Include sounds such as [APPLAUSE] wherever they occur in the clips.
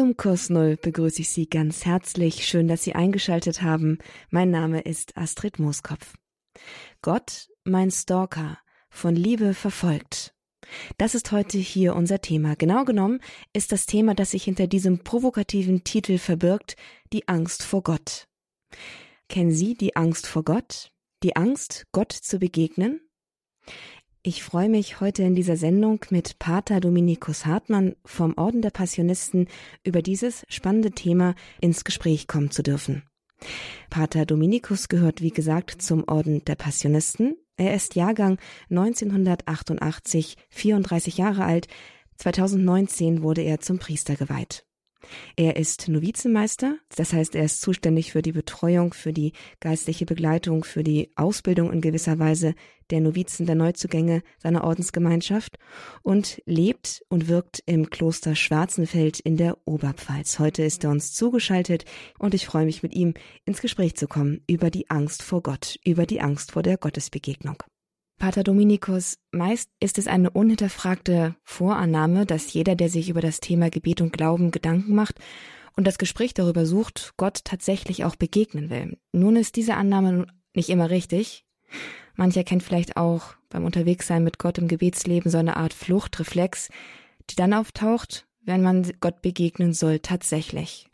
Zum Kurs Null begrüße ich Sie ganz herzlich. Schön, dass Sie eingeschaltet haben. Mein Name ist Astrid Mooskopf. Gott, mein Stalker, von Liebe verfolgt. Das ist heute hier unser Thema. Genau genommen ist das Thema, das sich hinter diesem provokativen Titel verbirgt, die Angst vor Gott. Kennen Sie die Angst vor Gott? Die Angst, Gott zu begegnen? Ich freue mich heute in dieser Sendung mit Pater Dominikus Hartmann vom Orden der Passionisten über dieses spannende Thema ins Gespräch kommen zu dürfen. Pater Dominikus gehört, wie gesagt, zum Orden der Passionisten. Er ist Jahrgang 1988, 34 Jahre alt. 2019 wurde er zum Priester geweiht. Er ist Novizenmeister, das heißt, er ist zuständig für die Betreuung, für die geistliche Begleitung, für die Ausbildung in gewisser Weise der Novizen der Neuzugänge seiner Ordensgemeinschaft und lebt und wirkt im Kloster Schwarzenfeld in der Oberpfalz. Heute ist er uns zugeschaltet und ich freue mich mit ihm ins Gespräch zu kommen über die Angst vor Gott, über die Angst vor der Gottesbegegnung. Pater Dominikus, meist ist es eine unhinterfragte Vorannahme, dass jeder, der sich über das Thema Gebet und Glauben Gedanken macht und das Gespräch darüber sucht, Gott tatsächlich auch begegnen will. Nun ist diese Annahme nicht immer richtig. Mancher kennt vielleicht auch beim Unterwegssein mit Gott im Gebetsleben so eine Art Fluchtreflex, die dann auftaucht, wenn man Gott begegnen soll, tatsächlich.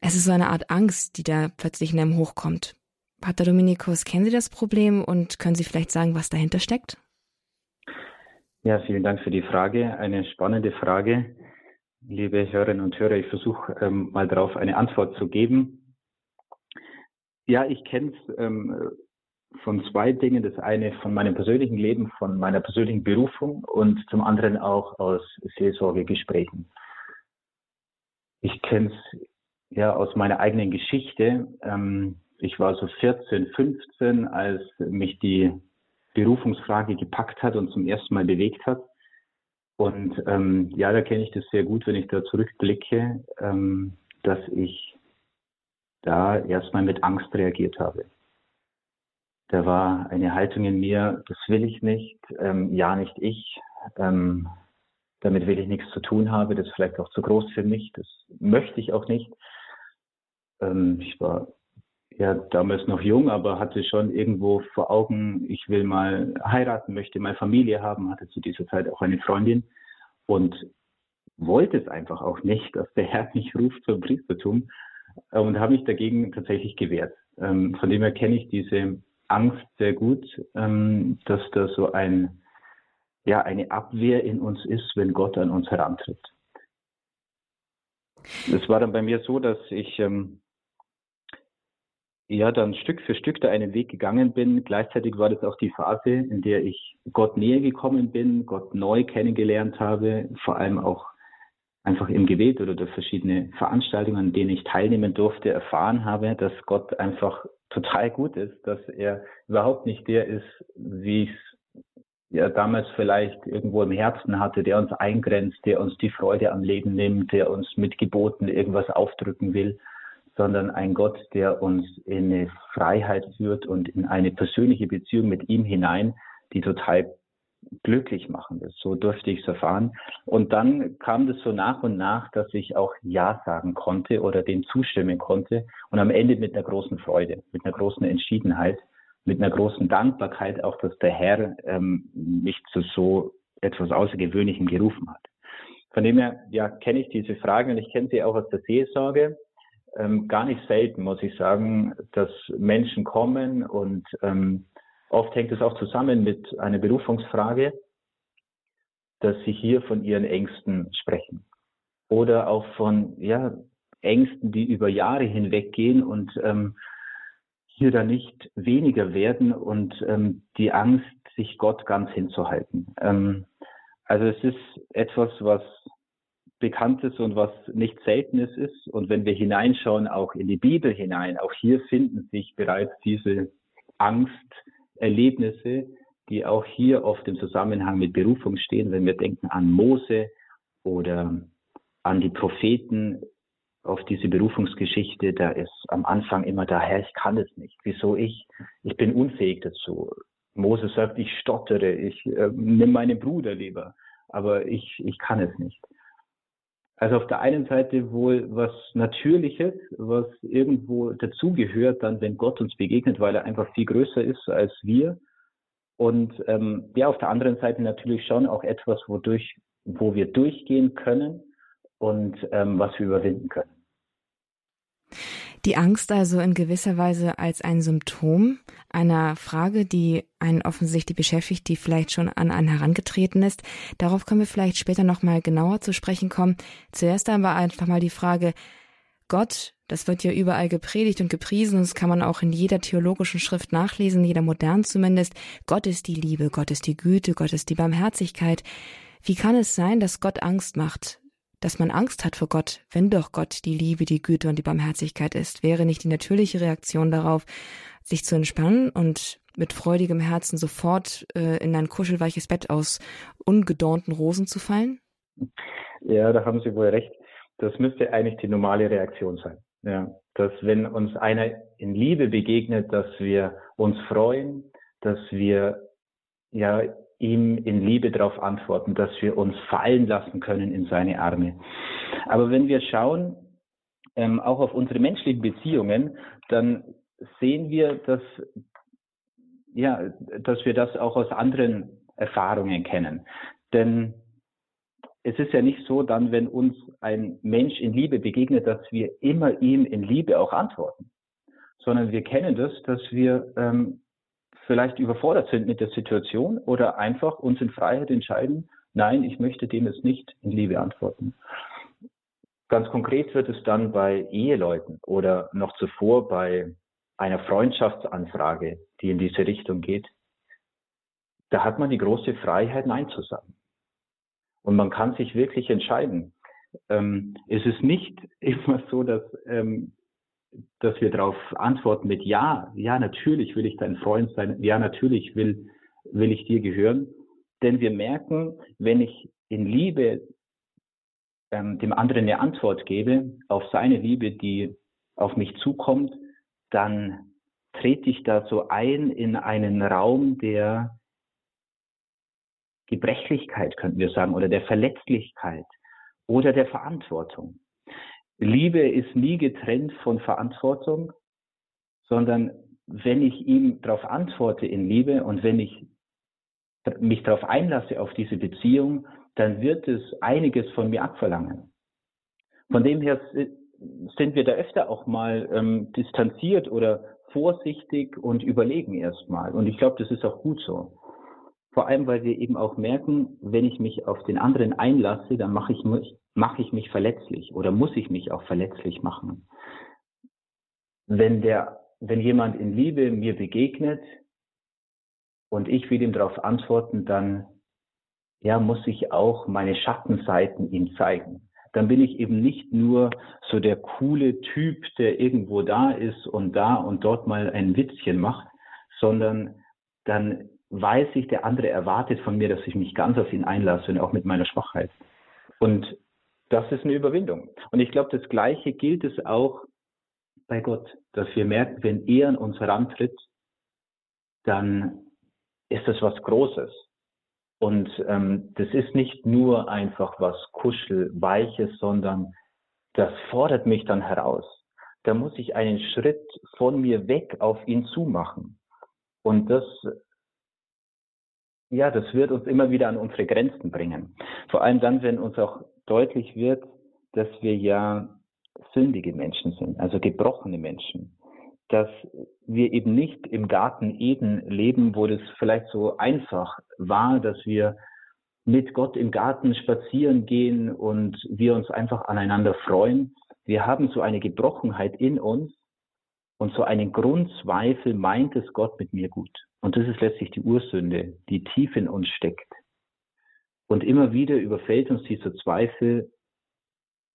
Es ist so eine Art Angst, die da plötzlich in einem hochkommt. Pater Dominikus, kennen Sie das Problem und können Sie vielleicht sagen, was dahinter steckt? Ja, vielen Dank für die Frage. Eine spannende Frage. Liebe Hörerinnen und Hörer, ich versuche ähm, mal darauf eine Antwort zu geben. Ja, ich kenne es ähm, von zwei Dingen. Das eine von meinem persönlichen Leben, von meiner persönlichen Berufung und zum anderen auch aus Seelsorgegesprächen. Ich kenne es ja aus meiner eigenen Geschichte. Ähm, ich war so 14, 15, als mich die Berufungsfrage gepackt hat und zum ersten Mal bewegt hat. Und ähm, ja, da kenne ich das sehr gut, wenn ich da zurückblicke, ähm, dass ich da erstmal mit Angst reagiert habe. Da war eine Haltung in mir, das will ich nicht, ähm, ja nicht ich, ähm, damit will ich nichts zu tun haben, das ist vielleicht auch zu groß für mich, das möchte ich auch nicht. Ähm, ich war ja damals noch jung, aber hatte schon irgendwo vor Augen, ich will mal heiraten, möchte mal Familie haben, hatte zu dieser Zeit auch eine Freundin und wollte es einfach auch nicht, dass der Herr mich ruft zum Priestertum und habe mich dagegen tatsächlich gewehrt. Ähm, von dem her kenne ich diese Angst sehr gut, ähm, dass da so ein, ja, eine Abwehr in uns ist, wenn Gott an uns herantritt. Es war dann bei mir so, dass ich ähm, ja dann Stück für Stück da einen Weg gegangen bin. Gleichzeitig war das auch die Phase, in der ich Gott näher gekommen bin, Gott neu kennengelernt habe, vor allem auch einfach im Gebet oder durch verschiedene Veranstaltungen, an denen ich teilnehmen durfte, erfahren habe, dass Gott einfach total gut ist, dass er überhaupt nicht der ist, wie ich es ja damals vielleicht irgendwo im Herzen hatte, der uns eingrenzt, der uns die Freude am Leben nimmt, der uns mit Geboten irgendwas aufdrücken will, sondern ein Gott, der uns in eine Freiheit führt und in eine persönliche Beziehung mit ihm hinein, die total glücklich machen ist. So durfte ich es erfahren. Und dann kam das so nach und nach, dass ich auch Ja sagen konnte oder dem zustimmen konnte und am Ende mit einer großen Freude, mit einer großen Entschiedenheit, mit einer großen Dankbarkeit auch, dass der Herr ähm, mich zu so etwas Außergewöhnlichem gerufen hat. Von dem her, ja, kenne ich diese Fragen und ich kenne sie auch aus der Seelsorge ähm, gar nicht selten, muss ich sagen, dass Menschen kommen und ähm, oft hängt es auch zusammen mit einer Berufungsfrage, dass sie hier von ihren Ängsten sprechen oder auch von ja, Ängsten, die über Jahre hinweg gehen und ähm, hier dann nicht weniger werden und ähm, die Angst, sich Gott ganz hinzuhalten. Ähm, also es ist etwas, was Bekanntes und was nicht Seltenes ist. Und wenn wir hineinschauen, auch in die Bibel hinein, auch hier finden sich bereits diese Angsterlebnisse, die auch hier oft im Zusammenhang mit Berufung stehen. Wenn wir denken an Mose oder an die Propheten, auf diese Berufungsgeschichte, da ist am Anfang immer da, Herr, ich kann es nicht. Wieso ich? Ich bin unfähig dazu. Mose sagt, ich stottere, ich äh, nimm meinen Bruder lieber, aber ich, ich kann es nicht. Also auf der einen Seite wohl was Natürliches, was irgendwo dazugehört, dann wenn Gott uns begegnet, weil er einfach viel größer ist als wir. Und ähm, ja, auf der anderen Seite natürlich schon auch etwas, wodurch, wo wir durchgehen können und ähm, was wir überwinden können. Die Angst also in gewisser Weise als ein Symptom einer Frage, die einen offensichtlich beschäftigt, die vielleicht schon an einen herangetreten ist. Darauf können wir vielleicht später nochmal genauer zu sprechen kommen. Zuerst aber einfach mal die Frage, Gott, das wird ja überall gepredigt und gepriesen das kann man auch in jeder theologischen Schrift nachlesen, jeder modern zumindest. Gott ist die Liebe, Gott ist die Güte, Gott ist die Barmherzigkeit. Wie kann es sein, dass Gott Angst macht? Dass man Angst hat vor Gott, wenn doch Gott die Liebe, die Güte und die Barmherzigkeit ist, wäre nicht die natürliche Reaktion darauf, sich zu entspannen und mit freudigem Herzen sofort äh, in ein kuschelweiches Bett aus ungedornten Rosen zu fallen? Ja, da haben Sie wohl recht. Das müsste eigentlich die normale Reaktion sein. Ja, dass wenn uns einer in Liebe begegnet, dass wir uns freuen, dass wir ja ihm in Liebe darauf antworten, dass wir uns fallen lassen können in seine Arme. Aber wenn wir schauen, ähm, auch auf unsere menschlichen Beziehungen, dann sehen wir, dass, ja, dass wir das auch aus anderen Erfahrungen kennen. Denn es ist ja nicht so, dann, wenn uns ein Mensch in Liebe begegnet, dass wir immer ihm in Liebe auch antworten, sondern wir kennen das, dass wir ähm, vielleicht überfordert sind mit der Situation oder einfach uns in Freiheit entscheiden, nein, ich möchte dem jetzt nicht in Liebe antworten. Ganz konkret wird es dann bei Eheleuten oder noch zuvor bei einer Freundschaftsanfrage, die in diese Richtung geht. Da hat man die große Freiheit, Nein zu sagen. Und man kann sich wirklich entscheiden. Ähm, es ist nicht [LAUGHS] immer so, dass ähm, dass wir darauf antworten mit Ja, ja, natürlich will ich dein Freund sein, ja, natürlich will, will ich dir gehören. Denn wir merken, wenn ich in Liebe ähm, dem anderen eine Antwort gebe auf seine Liebe, die auf mich zukommt, dann trete ich da so ein in einen Raum der Gebrechlichkeit, könnten wir sagen, oder der Verletzlichkeit oder der Verantwortung. Liebe ist nie getrennt von Verantwortung, sondern wenn ich ihm darauf antworte in Liebe und wenn ich mich darauf einlasse auf diese Beziehung, dann wird es einiges von mir abverlangen. Von dem her sind wir da öfter auch mal ähm, distanziert oder vorsichtig und überlegen erstmal. Und ich glaube, das ist auch gut so. Vor allem, weil wir eben auch merken, wenn ich mich auf den anderen einlasse, dann mache ich mich, mache ich mich verletzlich oder muss ich mich auch verletzlich machen. Wenn der, wenn jemand in Liebe mir begegnet und ich will ihm darauf antworten, dann, ja, muss ich auch meine Schattenseiten ihm zeigen. Dann bin ich eben nicht nur so der coole Typ, der irgendwo da ist und da und dort mal ein Witzchen macht, sondern dann weiß ich, der andere erwartet von mir, dass ich mich ganz auf ihn einlasse und auch mit meiner Schwachheit. Und das ist eine Überwindung. Und ich glaube, das Gleiche gilt es auch bei Gott, dass wir merken, wenn er an uns herantritt, dann ist das was Großes. Und ähm, das ist nicht nur einfach was Kuschelweiches, sondern das fordert mich dann heraus. Da muss ich einen Schritt von mir weg auf ihn zumachen. Und das ja, das wird uns immer wieder an unsere Grenzen bringen. Vor allem dann, wenn uns auch deutlich wird, dass wir ja sündige Menschen sind, also gebrochene Menschen. Dass wir eben nicht im Garten Eden leben, wo das vielleicht so einfach war, dass wir mit Gott im Garten spazieren gehen und wir uns einfach aneinander freuen. Wir haben so eine Gebrochenheit in uns und so einen Grundzweifel, meint es Gott mit mir gut. Und das ist letztlich die Ursünde, die tief in uns steckt. Und immer wieder überfällt uns dieser Zweifel,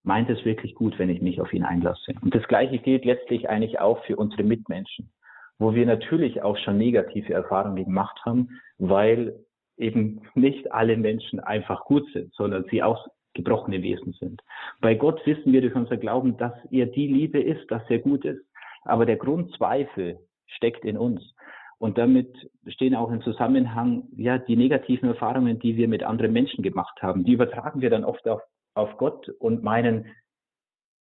meint es wirklich gut, wenn ich mich auf ihn einlasse. Und das Gleiche gilt letztlich eigentlich auch für unsere Mitmenschen, wo wir natürlich auch schon negative Erfahrungen gemacht haben, weil eben nicht alle Menschen einfach gut sind, sondern sie auch gebrochene Wesen sind. Bei Gott wissen wir durch unser Glauben, dass er die Liebe ist, dass er gut ist. Aber der Grundzweifel steckt in uns. Und damit stehen auch im Zusammenhang, ja, die negativen Erfahrungen, die wir mit anderen Menschen gemacht haben, die übertragen wir dann oft auf, auf Gott und meinen,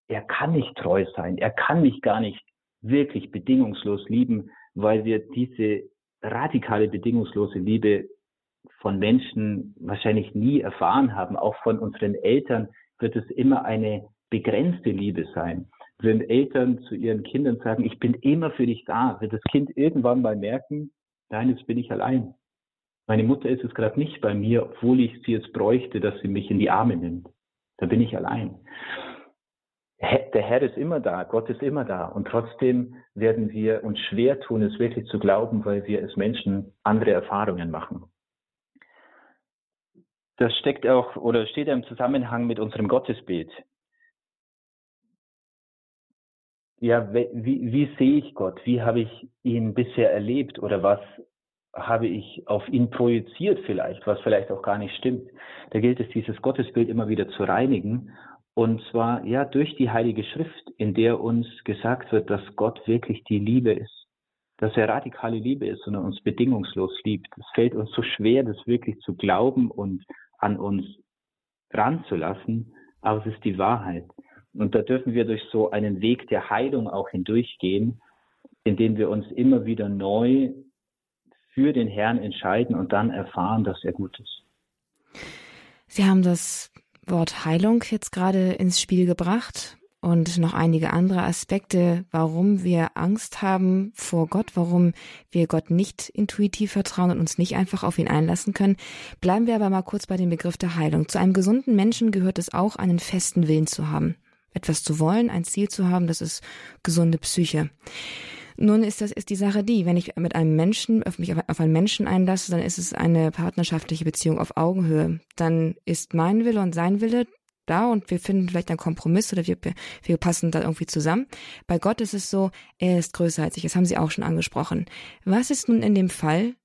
er kann nicht treu sein, er kann mich gar nicht wirklich bedingungslos lieben, weil wir diese radikale bedingungslose Liebe von Menschen wahrscheinlich nie erfahren haben. Auch von unseren Eltern wird es immer eine begrenzte Liebe sein. Wenn Eltern zu ihren Kindern sagen, ich bin immer für dich da, wird das Kind irgendwann mal merken, nein, jetzt bin ich allein. Meine Mutter ist es gerade nicht bei mir, obwohl ich sie jetzt bräuchte, dass sie mich in die Arme nimmt. Da bin ich allein. Der Herr ist immer da, Gott ist immer da. Und trotzdem werden wir uns schwer tun, es wirklich zu glauben, weil wir als Menschen andere Erfahrungen machen. Das steckt auch oder steht im Zusammenhang mit unserem Gottesbild. Ja, wie, wie sehe ich Gott? Wie habe ich ihn bisher erlebt oder was habe ich auf ihn projiziert vielleicht, was vielleicht auch gar nicht stimmt. Da gilt es, dieses Gottesbild immer wieder zu reinigen. Und zwar, ja, durch die Heilige Schrift, in der uns gesagt wird, dass Gott wirklich die Liebe ist. Dass er radikale Liebe ist und uns bedingungslos liebt. Es fällt uns so schwer, das wirklich zu glauben und an uns ranzulassen. Aber es ist die Wahrheit. Und da dürfen wir durch so einen Weg der Heilung auch hindurchgehen, indem wir uns immer wieder neu für den Herrn entscheiden und dann erfahren, dass er gut ist. Sie haben das Wort Heilung jetzt gerade ins Spiel gebracht und noch einige andere Aspekte, warum wir Angst haben vor Gott, warum wir Gott nicht intuitiv vertrauen und uns nicht einfach auf ihn einlassen können. Bleiben wir aber mal kurz bei dem Begriff der Heilung. Zu einem gesunden Menschen gehört es auch, einen festen Willen zu haben. Etwas zu wollen, ein Ziel zu haben, das ist gesunde Psyche. Nun ist das ist die Sache die, wenn ich mit einem Menschen, mich auf einen Menschen einlasse, dann ist es eine partnerschaftliche Beziehung auf Augenhöhe. Dann ist mein Wille und sein Wille da und wir finden vielleicht einen Kompromiss oder wir, wir passen da irgendwie zusammen. Bei Gott ist es so, er ist größer als ich. Das haben Sie auch schon angesprochen. Was ist nun in dem Fall,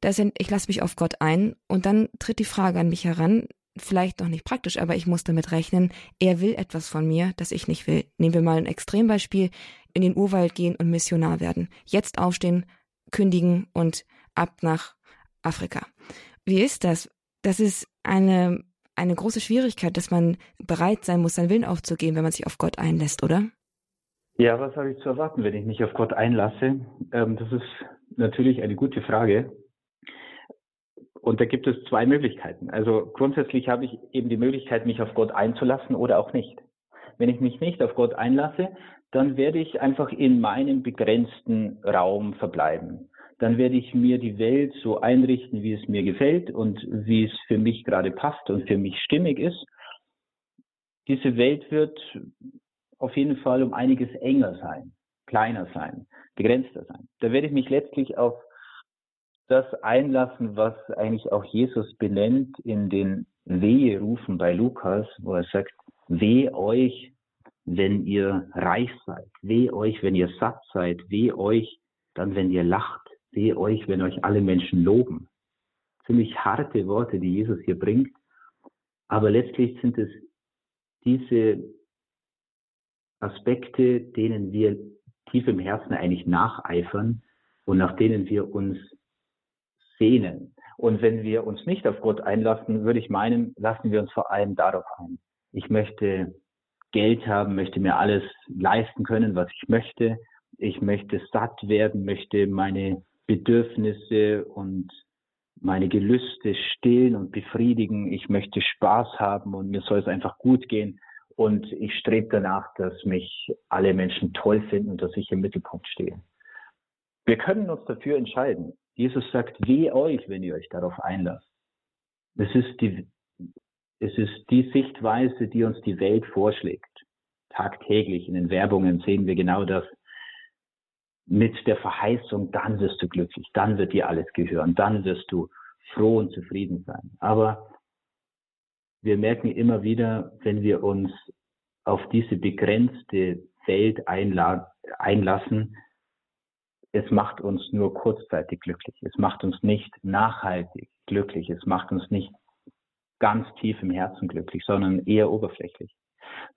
dass ich lasse mich auf Gott ein und dann tritt die Frage an mich heran, vielleicht noch nicht praktisch, aber ich muss damit rechnen, er will etwas von mir, das ich nicht will. Nehmen wir mal ein Extrembeispiel in den Urwald gehen und Missionar werden. Jetzt aufstehen, kündigen und ab nach Afrika. Wie ist das? Das ist eine, eine große Schwierigkeit, dass man bereit sein muss, seinen Willen aufzugeben, wenn man sich auf Gott einlässt, oder? Ja, was habe ich zu erwarten, wenn ich mich auf Gott einlasse? Ähm, das ist natürlich eine gute Frage. Und da gibt es zwei Möglichkeiten. Also grundsätzlich habe ich eben die Möglichkeit, mich auf Gott einzulassen oder auch nicht. Wenn ich mich nicht auf Gott einlasse, dann werde ich einfach in meinem begrenzten Raum verbleiben. Dann werde ich mir die Welt so einrichten, wie es mir gefällt und wie es für mich gerade passt und für mich stimmig ist. Diese Welt wird auf jeden Fall um einiges enger sein, kleiner sein, begrenzter sein. Da werde ich mich letztlich auf das einlassen, was eigentlich auch Jesus benennt in den Weherufen bei Lukas, wo er sagt, weh euch, wenn ihr reich seid, weh euch, wenn ihr satt seid, weh euch dann, wenn ihr lacht, weh euch, wenn euch alle Menschen loben. Ziemlich harte Worte, die Jesus hier bringt, aber letztlich sind es diese Aspekte, denen wir tief im Herzen eigentlich nacheifern und nach denen wir uns sehnen. Und wenn wir uns nicht auf Gott einlassen, würde ich meinen, lassen wir uns vor allem darauf ein. Ich möchte Geld haben, möchte mir alles leisten können, was ich möchte. Ich möchte satt werden, möchte meine Bedürfnisse und meine Gelüste stillen und befriedigen. Ich möchte Spaß haben und mir soll es einfach gut gehen. Und ich strebe danach, dass mich alle Menschen toll finden und dass ich im Mittelpunkt stehe. Wir können uns dafür entscheiden. Jesus sagt, weh euch, wenn ihr euch darauf einlasst. Es ist die es ist die Sichtweise, die uns die Welt vorschlägt. Tagtäglich in den Werbungen sehen wir genau das. Mit der Verheißung, dann wirst du glücklich, dann wird dir alles gehören, dann wirst du froh und zufrieden sein. Aber wir merken immer wieder, wenn wir uns auf diese begrenzte Welt einlassen, es macht uns nur kurzzeitig glücklich. Es macht uns nicht nachhaltig glücklich. Es macht uns nicht ganz tief im Herzen glücklich, sondern eher oberflächlich.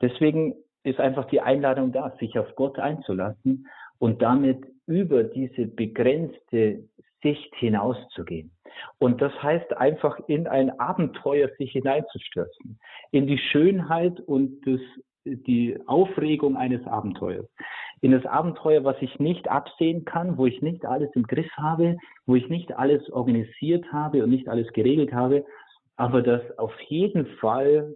Deswegen ist einfach die Einladung da, sich auf Gott einzulassen und damit über diese begrenzte dicht hinauszugehen. Und das heißt einfach in ein Abenteuer sich hineinzustürzen, in die Schönheit und das, die Aufregung eines Abenteuers. In das Abenteuer, was ich nicht absehen kann, wo ich nicht alles im Griff habe, wo ich nicht alles organisiert habe und nicht alles geregelt habe, aber das auf jeden Fall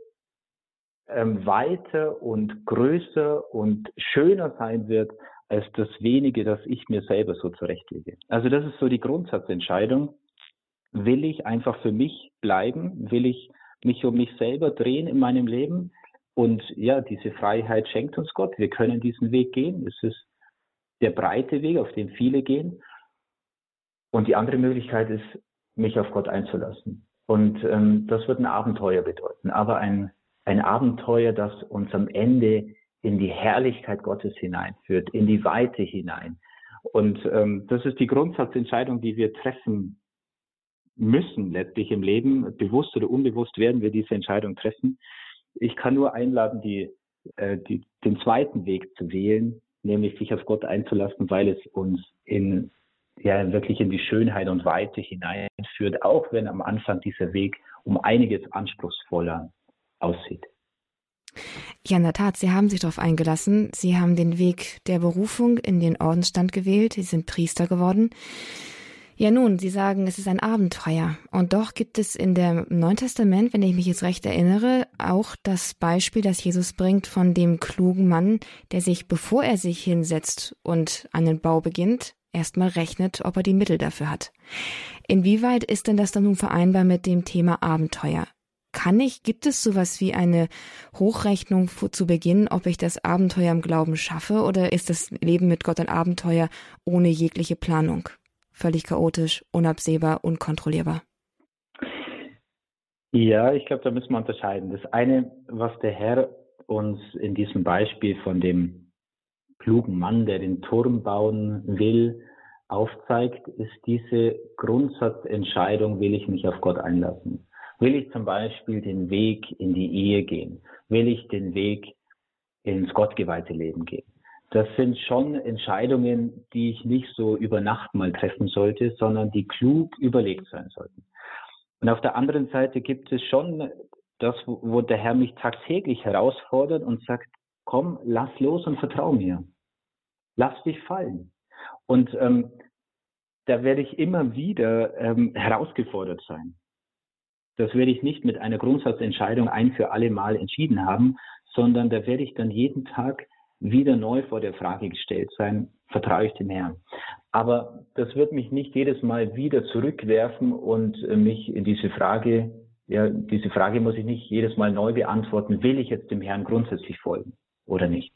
ähm, weiter und größer und schöner sein wird als das wenige, das ich mir selber so zurechtlege. Also das ist so die Grundsatzentscheidung. Will ich einfach für mich bleiben? Will ich mich um mich selber drehen in meinem Leben? Und ja, diese Freiheit schenkt uns Gott. Wir können diesen Weg gehen. Es ist der breite Weg, auf den viele gehen. Und die andere Möglichkeit ist, mich auf Gott einzulassen. Und ähm, das wird ein Abenteuer bedeuten, aber ein, ein Abenteuer, das uns am Ende in die Herrlichkeit Gottes hineinführt, in die Weite hinein. Und ähm, das ist die Grundsatzentscheidung, die wir treffen müssen letztlich im Leben. Bewusst oder unbewusst werden wir diese Entscheidung treffen. Ich kann nur einladen, die, äh, die, den zweiten Weg zu wählen, nämlich sich auf Gott einzulassen, weil es uns in ja wirklich in die Schönheit und Weite hineinführt, auch wenn am Anfang dieser Weg um einiges anspruchsvoller aussieht. Ja, in der Tat, Sie haben sich darauf eingelassen. Sie haben den Weg der Berufung in den Ordensstand gewählt. Sie sind Priester geworden. Ja, nun, Sie sagen, es ist ein Abenteuer. Und doch gibt es in dem Neuen Testament, wenn ich mich jetzt recht erinnere, auch das Beispiel, das Jesus bringt von dem klugen Mann, der sich, bevor er sich hinsetzt und einen Bau beginnt, erstmal rechnet, ob er die Mittel dafür hat. Inwieweit ist denn das dann nun vereinbar mit dem Thema Abenteuer? Kann ich, gibt es sowas wie eine Hochrechnung zu Beginn, ob ich das Abenteuer im Glauben schaffe oder ist das Leben mit Gott ein Abenteuer ohne jegliche Planung? Völlig chaotisch, unabsehbar, unkontrollierbar. Ja, ich glaube, da müssen wir unterscheiden. Das eine, was der Herr uns in diesem Beispiel von dem klugen Mann, der den Turm bauen will, aufzeigt, ist diese Grundsatzentscheidung, will ich mich auf Gott einlassen. Will ich zum Beispiel den Weg in die Ehe gehen? Will ich den Weg ins gottgeweihte Leben gehen? Das sind schon Entscheidungen, die ich nicht so über Nacht mal treffen sollte, sondern die klug überlegt sein sollten. Und auf der anderen Seite gibt es schon das, wo der Herr mich tagtäglich herausfordert und sagt, komm, lass los und vertrau mir. Lass dich fallen. Und ähm, da werde ich immer wieder ähm, herausgefordert sein. Das werde ich nicht mit einer Grundsatzentscheidung ein für alle Mal entschieden haben, sondern da werde ich dann jeden Tag wieder neu vor der Frage gestellt sein, vertraue ich dem Herrn. Aber das wird mich nicht jedes Mal wieder zurückwerfen und äh, mich in diese Frage, ja, diese Frage muss ich nicht jedes Mal neu beantworten, will ich jetzt dem Herrn grundsätzlich folgen oder nicht?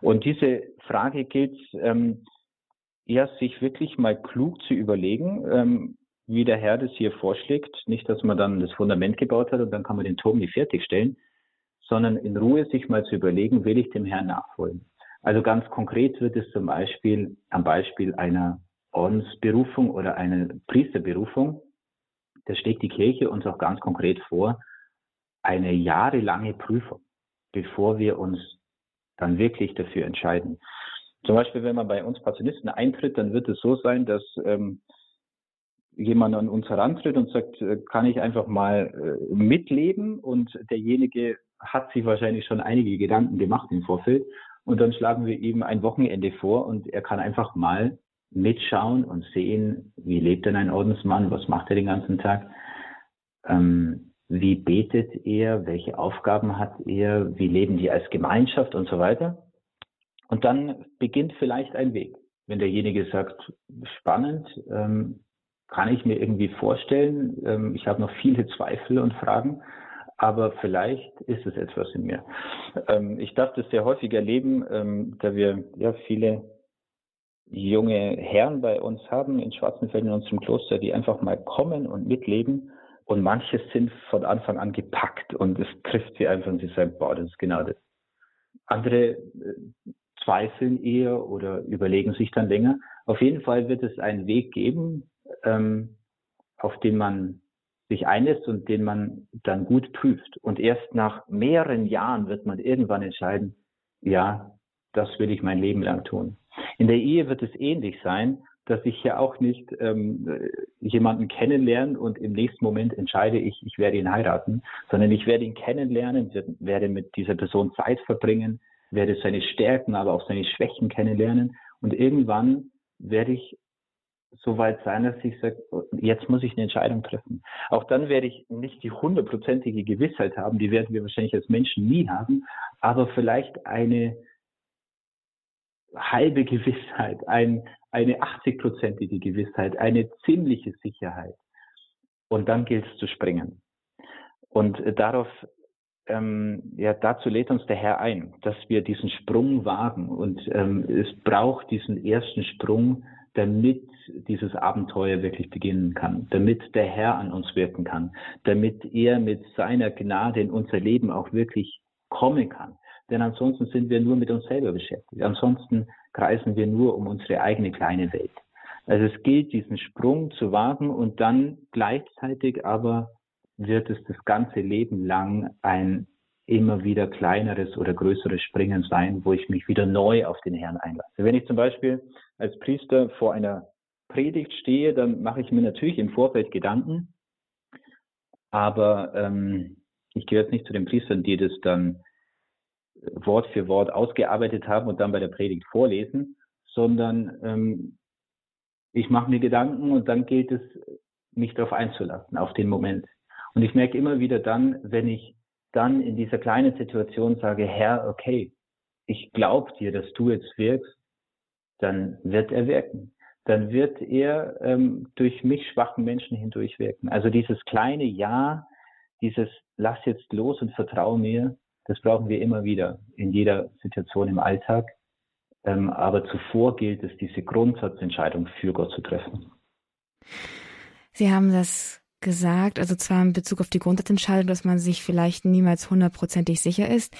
Und diese Frage gilt, ähm, ja, sich wirklich mal klug zu überlegen, ähm, wie der Herr das hier vorschlägt. Nicht, dass man dann das Fundament gebaut hat und dann kann man den Turm nicht fertigstellen, sondern in Ruhe sich mal zu überlegen, will ich dem Herrn nachfolgen. Also ganz konkret wird es zum Beispiel am Beispiel einer Ordensberufung oder einer Priesterberufung, da schlägt die Kirche uns auch ganz konkret vor, eine jahrelange Prüfung, bevor wir uns dann wirklich dafür entscheiden. Zum Beispiel, wenn man bei uns Passionisten eintritt, dann wird es so sein, dass ähm, jemand an uns herantritt und sagt, äh, kann ich einfach mal äh, mitleben und derjenige hat sich wahrscheinlich schon einige Gedanken gemacht im Vorfeld und dann schlagen wir ihm ein Wochenende vor und er kann einfach mal mitschauen und sehen, wie lebt denn ein Ordensmann, was macht er den ganzen Tag, ähm, wie betet er, welche Aufgaben hat er, wie leben die als Gemeinschaft und so weiter. Und dann beginnt vielleicht ein Weg. Wenn derjenige sagt, spannend, ähm, kann ich mir irgendwie vorstellen. Ähm, ich habe noch viele Zweifel und Fragen, aber vielleicht ist es etwas in mir. Ähm, ich darf das sehr häufig erleben, ähm, da wir ja viele junge Herren bei uns haben in Schwarzenfeld in unserem Kloster, die einfach mal kommen und mitleben. Und manche sind von Anfang an gepackt und es trifft sie einfach und sie sagen, boah, das ist genau das. Andere äh, zweifeln eher oder überlegen sich dann länger. Auf jeden Fall wird es einen Weg geben, ähm, auf den man sich einlässt und den man dann gut prüft. Und erst nach mehreren Jahren wird man irgendwann entscheiden, ja, das will ich mein Leben lang tun. In der Ehe wird es ähnlich sein. dass ich ja auch nicht ähm, jemanden kennenlerne und im nächsten Moment entscheide ich, ich werde ihn heiraten, sondern ich werde ihn kennenlernen, werde mit dieser Person Zeit verbringen, werde seine Stärken, aber auch seine Schwächen kennenlernen und irgendwann werde ich so weit sein, dass ich sage, jetzt muss ich eine Entscheidung treffen. Auch dann werde ich nicht die hundertprozentige Gewissheit haben, die werden wir wahrscheinlich als Menschen nie haben, aber vielleicht eine halbe Gewissheit, ein, eine 80-prozentige Gewissheit, eine ziemliche Sicherheit. Und dann gilt es zu springen. Und darauf, ähm, ja, dazu lädt uns der Herr ein, dass wir diesen Sprung wagen. Und ähm, es braucht diesen ersten Sprung, damit dieses Abenteuer wirklich beginnen kann, damit der Herr an uns wirken kann, damit er mit seiner Gnade in unser Leben auch wirklich kommen kann. Denn ansonsten sind wir nur mit uns selber beschäftigt. Ansonsten kreisen wir nur um unsere eigene kleine Welt. Also es gilt, diesen Sprung zu wagen und dann gleichzeitig aber wird es das ganze Leben lang ein immer wieder kleineres oder größeres Springen sein, wo ich mich wieder neu auf den Herrn einlasse. Wenn ich zum Beispiel als Priester vor einer Predigt stehe, dann mache ich mir natürlich im Vorfeld Gedanken, aber ähm, ich gehöre jetzt nicht zu den Priestern, die das dann Wort für Wort ausgearbeitet haben und dann bei der Predigt vorlesen, sondern ähm, ich mache mir Gedanken und dann gilt es, mich darauf einzulassen, auf den Moment. Und ich merke immer wieder dann, wenn ich dann in dieser kleinen Situation sage, Herr, okay, ich glaube dir, dass du jetzt wirkst, dann wird er wirken. Dann wird er ähm, durch mich schwachen Menschen hindurch wirken. Also dieses kleine Ja, dieses Lass jetzt los und vertraue mir, das brauchen wir immer wieder in jeder Situation im Alltag. Ähm, aber zuvor gilt es, diese Grundsatzentscheidung für Gott zu treffen. Sie haben das gesagt, also zwar in Bezug auf die Grundsatzentscheidung, dass man sich vielleicht niemals hundertprozentig sicher ist.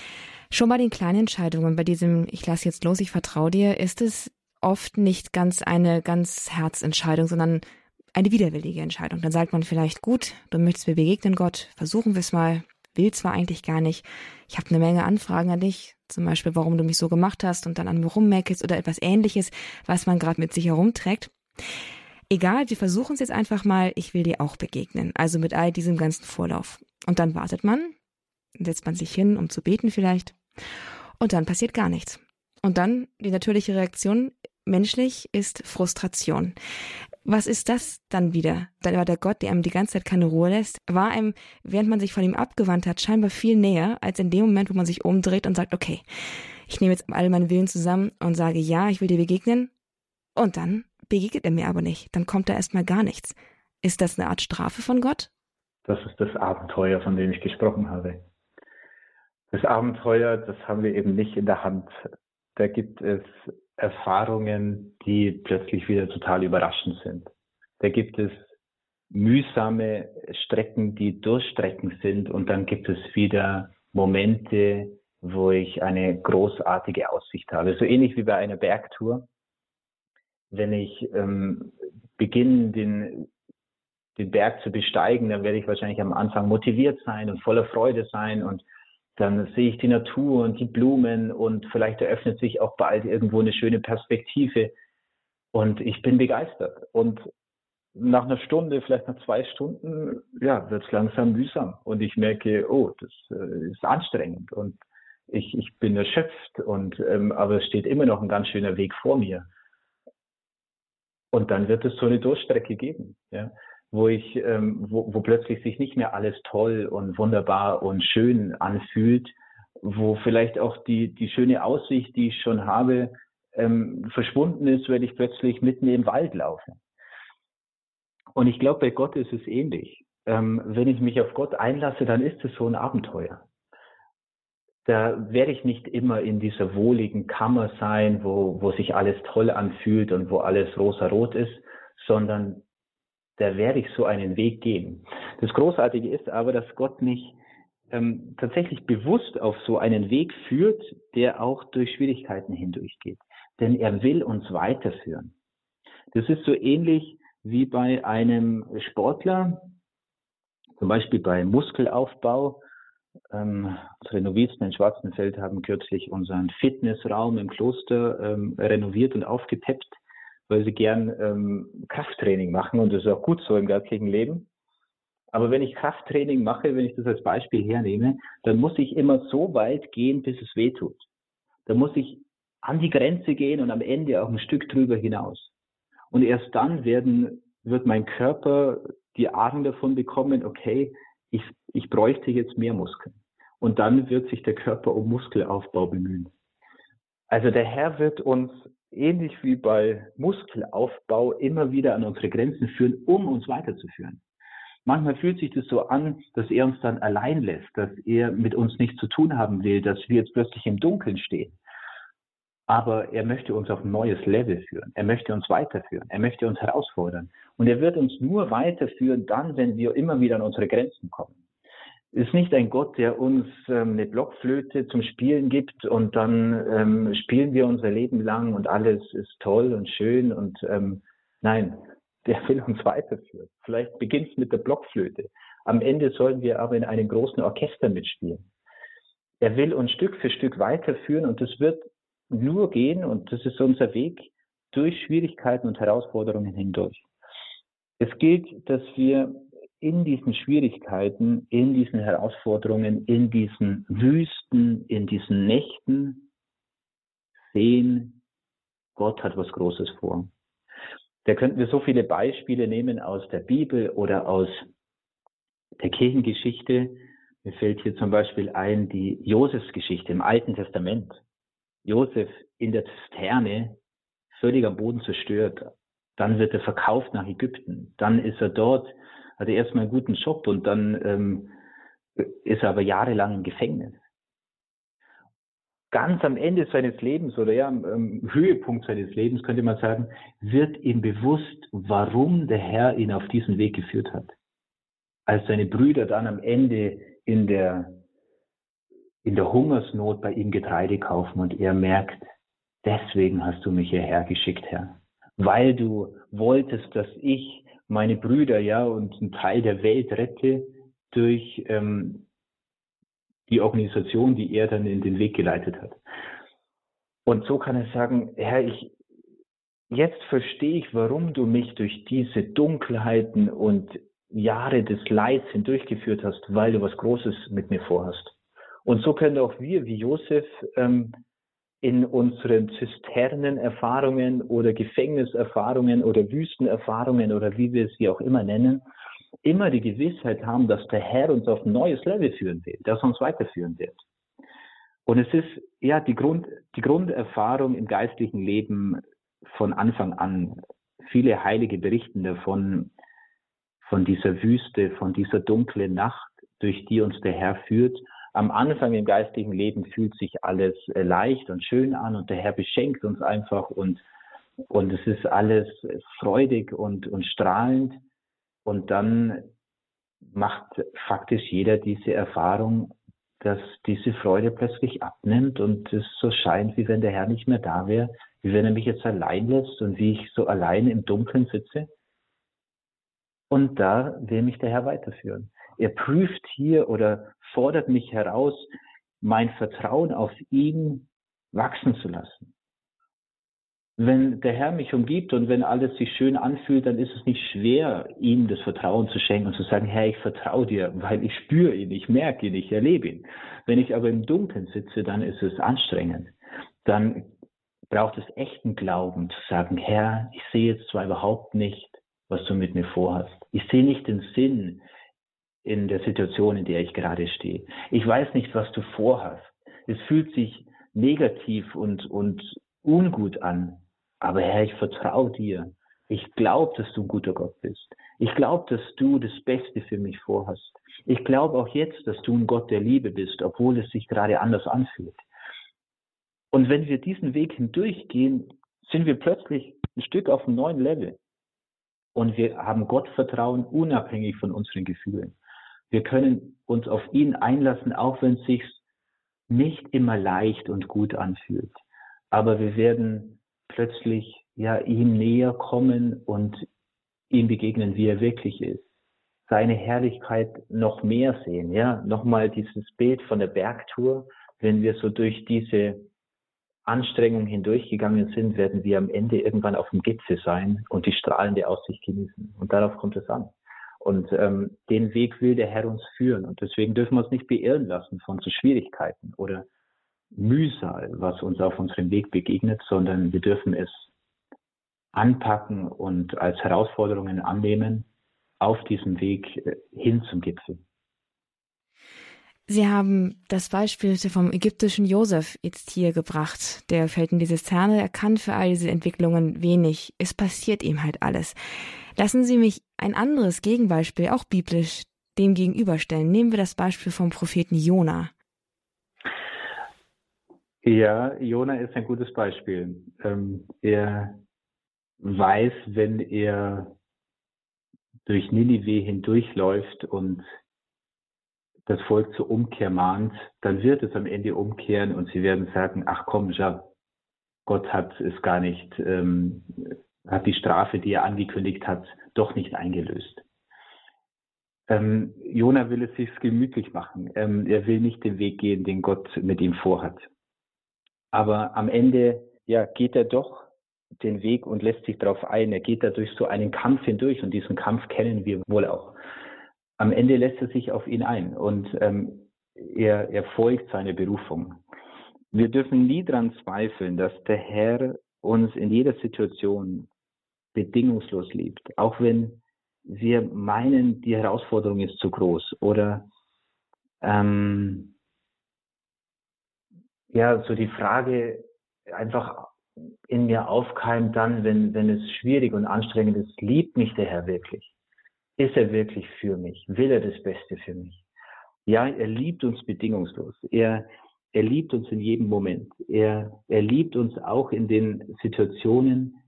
Schon bei den kleinen Entscheidungen, bei diesem Ich lasse jetzt los, ich vertraue dir, ist es oft nicht ganz eine ganz Herzentscheidung, sondern eine widerwillige Entscheidung. Dann sagt man vielleicht, gut, du möchtest mir begegnen, Gott, versuchen wir es mal, will zwar eigentlich gar nicht, ich habe eine Menge Anfragen an dich, zum Beispiel, warum du mich so gemacht hast und dann an mir rummäkelst oder etwas ähnliches, was man gerade mit sich herumträgt. Egal, wir versuchen es jetzt einfach mal, ich will dir auch begegnen. Also mit all diesem ganzen Vorlauf. Und dann wartet man, setzt man sich hin, um zu beten vielleicht. Und dann passiert gar nichts. Und dann die natürliche Reaktion menschlich ist Frustration. Was ist das dann wieder? Dann war der Gott, der einem die ganze Zeit keine Ruhe lässt, war einem, während man sich von ihm abgewandt hat, scheinbar viel näher, als in dem Moment, wo man sich umdreht und sagt, okay, ich nehme jetzt alle meine Willen zusammen und sage, ja, ich will dir begegnen. Und dann begegnet er mir aber nicht. Dann kommt da erstmal gar nichts. Ist das eine Art Strafe von Gott? Das ist das Abenteuer, von dem ich gesprochen habe. Das Abenteuer, das haben wir eben nicht in der Hand. Da gibt es Erfahrungen, die plötzlich wieder total überraschend sind. Da gibt es mühsame Strecken, die Durchstrecken sind und dann gibt es wieder Momente, wo ich eine großartige Aussicht habe. So ähnlich wie bei einer Bergtour wenn ich ähm, beginne, den, den Berg zu besteigen, dann werde ich wahrscheinlich am Anfang motiviert sein und voller Freude sein und dann sehe ich die Natur und die Blumen und vielleicht eröffnet sich auch bald irgendwo eine schöne Perspektive. Und ich bin begeistert. Und nach einer Stunde, vielleicht nach zwei Stunden, ja, wird es langsam mühsam. Und ich merke, oh, das äh, ist anstrengend. Und ich, ich bin erschöpft. Und ähm, aber es steht immer noch ein ganz schöner Weg vor mir. Und dann wird es so eine Durchstrecke geben, ja, wo ich, ähm, wo, wo plötzlich sich nicht mehr alles toll und wunderbar und schön anfühlt, wo vielleicht auch die, die schöne Aussicht, die ich schon habe, ähm, verschwunden ist, weil ich plötzlich mitten im Wald laufe. Und ich glaube, bei Gott ist es ähnlich. Ähm, wenn ich mich auf Gott einlasse, dann ist es so ein Abenteuer da werde ich nicht immer in dieser wohligen Kammer sein, wo, wo sich alles toll anfühlt und wo alles rosa-rot ist, sondern da werde ich so einen Weg gehen. Das Großartige ist aber, dass Gott mich ähm, tatsächlich bewusst auf so einen Weg führt, der auch durch Schwierigkeiten hindurchgeht. Denn er will uns weiterführen. Das ist so ähnlich wie bei einem Sportler, zum Beispiel bei Muskelaufbau ähm, unsere Novizen in Schwarzenfeld haben kürzlich unseren Fitnessraum im Kloster ähm, renoviert und aufgepeppt. Weil sie gern ähm, Krafttraining machen und das ist auch gut so im geistlichen Leben. Aber wenn ich Krafttraining mache, wenn ich das als Beispiel hernehme, dann muss ich immer so weit gehen, bis es weh tut. Da muss ich an die Grenze gehen und am Ende auch ein Stück drüber hinaus. Und erst dann werden, wird mein Körper die Ahnung davon bekommen, okay, ich, ich bräuchte jetzt mehr Muskeln. Und dann wird sich der Körper um Muskelaufbau bemühen. Also der Herr wird uns ähnlich wie bei Muskelaufbau immer wieder an unsere Grenzen führen, um uns weiterzuführen. Manchmal fühlt sich das so an, dass er uns dann allein lässt, dass er mit uns nichts zu tun haben will, dass wir jetzt plötzlich im Dunkeln stehen. Aber er möchte uns auf ein neues Level führen. Er möchte uns weiterführen. Er möchte uns herausfordern. Und er wird uns nur weiterführen dann, wenn wir immer wieder an unsere Grenzen kommen ist nicht ein Gott, der uns ähm, eine Blockflöte zum Spielen gibt und dann ähm, spielen wir unser Leben lang und alles ist toll und schön und ähm, nein, [LAUGHS] der will uns weiterführen. Vielleicht beginnt es mit der Blockflöte. Am Ende sollen wir aber in einem großen Orchester mitspielen. Er will uns Stück für Stück weiterführen und das wird nur gehen und das ist unser Weg durch Schwierigkeiten und Herausforderungen hindurch. Es gilt, dass wir in diesen Schwierigkeiten, in diesen Herausforderungen, in diesen Wüsten, in diesen Nächten sehen, Gott hat was Großes vor. Da könnten wir so viele Beispiele nehmen aus der Bibel oder aus der Kirchengeschichte. Mir fällt hier zum Beispiel ein die Josefsgeschichte im Alten Testament. Josef in der Zisterne, völlig am Boden zerstört. Dann wird er verkauft nach Ägypten. Dann ist er dort hatte erstmal einen guten Job und dann ähm, ist er aber jahrelang im Gefängnis. Ganz am Ende seines Lebens oder ja, am Höhepunkt seines Lebens könnte man sagen, wird ihm bewusst, warum der Herr ihn auf diesen Weg geführt hat. Als seine Brüder dann am Ende in der, in der Hungersnot bei ihm Getreide kaufen und er merkt, deswegen hast du mich hierher geschickt, Herr. Weil du wolltest, dass ich meine Brüder, ja, und einen Teil der Welt rette durch ähm, die Organisation, die er dann in den Weg geleitet hat. Und so kann er sagen, Herr, ich, jetzt verstehe ich, warum du mich durch diese Dunkelheiten und Jahre des Leids hindurchgeführt hast, weil du was Großes mit mir vorhast. Und so können auch wir, wie Josef, ähm, in unseren Zisternenerfahrungen oder Gefängniserfahrungen oder Wüstenerfahrungen oder wie wir sie auch immer nennen, immer die Gewissheit haben, dass der Herr uns auf ein neues Level führen will, dass er uns weiterführen wird. Und es ist ja die Grund, die Grunderfahrung im geistlichen Leben von Anfang an. Viele Heilige berichten davon, von dieser Wüste, von dieser dunklen Nacht, durch die uns der Herr führt am Anfang im geistigen Leben fühlt sich alles äh, leicht und schön an und der Herr beschenkt uns einfach und, und es ist alles freudig und, und strahlend. Und dann macht faktisch jeder diese Erfahrung, dass diese Freude plötzlich abnimmt und es so scheint, wie wenn der Herr nicht mehr da wäre, wie wenn er mich jetzt allein lässt und wie ich so allein im Dunkeln sitze. Und da will mich der Herr weiterführen. Er prüft hier oder fordert mich heraus, mein Vertrauen auf ihn wachsen zu lassen. Wenn der Herr mich umgibt und wenn alles sich schön anfühlt, dann ist es nicht schwer, ihm das Vertrauen zu schenken und zu sagen, Herr, ich vertraue dir, weil ich spüre ihn, ich merke ihn, ich erlebe ihn. Wenn ich aber im Dunkeln sitze, dann ist es anstrengend. Dann braucht es echten Glauben zu sagen, Herr, ich sehe jetzt zwar überhaupt nicht, was du mit mir vorhast. Ich sehe nicht den Sinn in der Situation, in der ich gerade stehe. Ich weiß nicht, was du vorhast. Es fühlt sich negativ und, und ungut an. Aber Herr, ich vertraue dir. Ich glaube, dass du ein guter Gott bist. Ich glaube, dass du das Beste für mich vorhast. Ich glaube auch jetzt, dass du ein Gott der Liebe bist, obwohl es sich gerade anders anfühlt. Und wenn wir diesen Weg hindurchgehen, sind wir plötzlich ein Stück auf einem neuen Level. Und wir haben Gott Vertrauen unabhängig von unseren Gefühlen. Wir können uns auf ihn einlassen, auch wenn es sich nicht immer leicht und gut anfühlt. Aber wir werden plötzlich ja ihm näher kommen und ihm begegnen, wie er wirklich ist. Seine Herrlichkeit noch mehr sehen, ja. Nochmal dieses Bild von der Bergtour, wenn wir so durch diese Anstrengungen hindurchgegangen sind, werden wir am Ende irgendwann auf dem Gipfel sein und die strahlende Aussicht genießen. Und darauf kommt es an. Und ähm, den Weg will der Herr uns führen. Und deswegen dürfen wir uns nicht beirren lassen von so Schwierigkeiten oder Mühsal, was uns auf unserem Weg begegnet, sondern wir dürfen es anpacken und als Herausforderungen annehmen auf diesem Weg äh, hin zum Gipfel. Sie haben das Beispiel vom ägyptischen Josef jetzt hier gebracht. Der fällt in diese Zerne, er kann für all diese Entwicklungen wenig. Es passiert ihm halt alles. Lassen Sie mich ein anderes Gegenbeispiel, auch biblisch, dem gegenüberstellen. Nehmen wir das Beispiel vom Propheten Jona. Ja, Jona ist ein gutes Beispiel. Ähm, er weiß, wenn er durch Ninive hindurchläuft und das Volk zur Umkehr mahnt, dann wird es am Ende umkehren und sie werden sagen, ach komm, ja, Gott hat es gar nicht, ähm, hat die Strafe, die er angekündigt hat, doch nicht eingelöst. Ähm, Jona will es sich gemütlich machen. Ähm, er will nicht den Weg gehen, den Gott mit ihm vorhat. Aber am Ende, ja, geht er doch den Weg und lässt sich darauf ein. Er geht da durch so einen Kampf hindurch und diesen Kampf kennen wir wohl auch am Ende lässt er sich auf ihn ein und ähm, er, er folgt seiner Berufung. Wir dürfen nie daran zweifeln, dass der Herr uns in jeder Situation bedingungslos liebt, auch wenn wir meinen, die Herausforderung ist zu groß oder ähm, ja, so die Frage einfach in mir aufkeimt dann, wenn, wenn es schwierig und anstrengend ist, liebt mich der Herr wirklich? Ist er wirklich für mich? Will er das Beste für mich? Ja, er liebt uns bedingungslos. Er, er liebt uns in jedem Moment. Er, er liebt uns auch in den Situationen,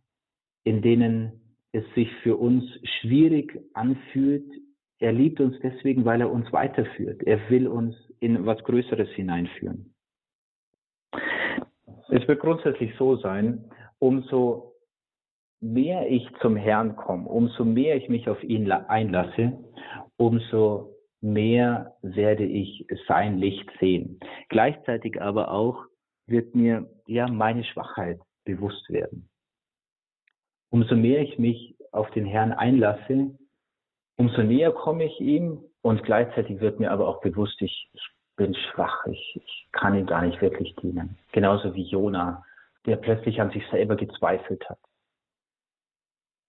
in denen es sich für uns schwierig anfühlt. Er liebt uns deswegen, weil er uns weiterführt. Er will uns in was Größeres hineinführen. Es wird grundsätzlich so sein, umso mehr ich zum Herrn komme, umso mehr ich mich auf ihn einlasse, umso mehr werde ich sein Licht sehen. Gleichzeitig aber auch wird mir ja meine Schwachheit bewusst werden. Umso mehr ich mich auf den Herrn einlasse, umso näher komme ich ihm und gleichzeitig wird mir aber auch bewusst, ich, ich bin schwach, ich, ich kann ihm gar nicht wirklich dienen. Genauso wie Jona, der plötzlich an sich selber gezweifelt hat.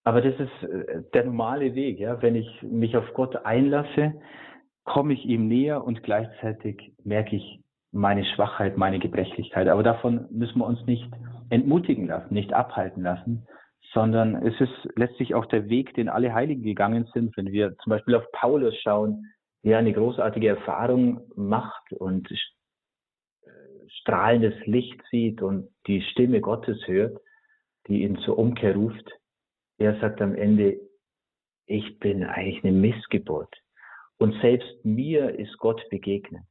Aber das ist äh, der normale Weg, ja. Wenn ich mich auf Gott einlasse, komme ich ihm näher und gleichzeitig merke ich meine Schwachheit, meine Gebrechlichkeit. Aber davon müssen wir uns nicht entmutigen lassen, nicht abhalten lassen, sondern es ist letztlich auch der Weg, den alle Heiligen gegangen sind. Wenn wir zum Beispiel auf Paulus schauen, der eine großartige Erfahrung macht und äh, strahlendes Licht sieht und die Stimme Gottes hört, die ihn zur Umkehr ruft, er sagt am Ende, ich bin eigentlich eine Missgeburt. Und selbst mir ist Gott begegnet.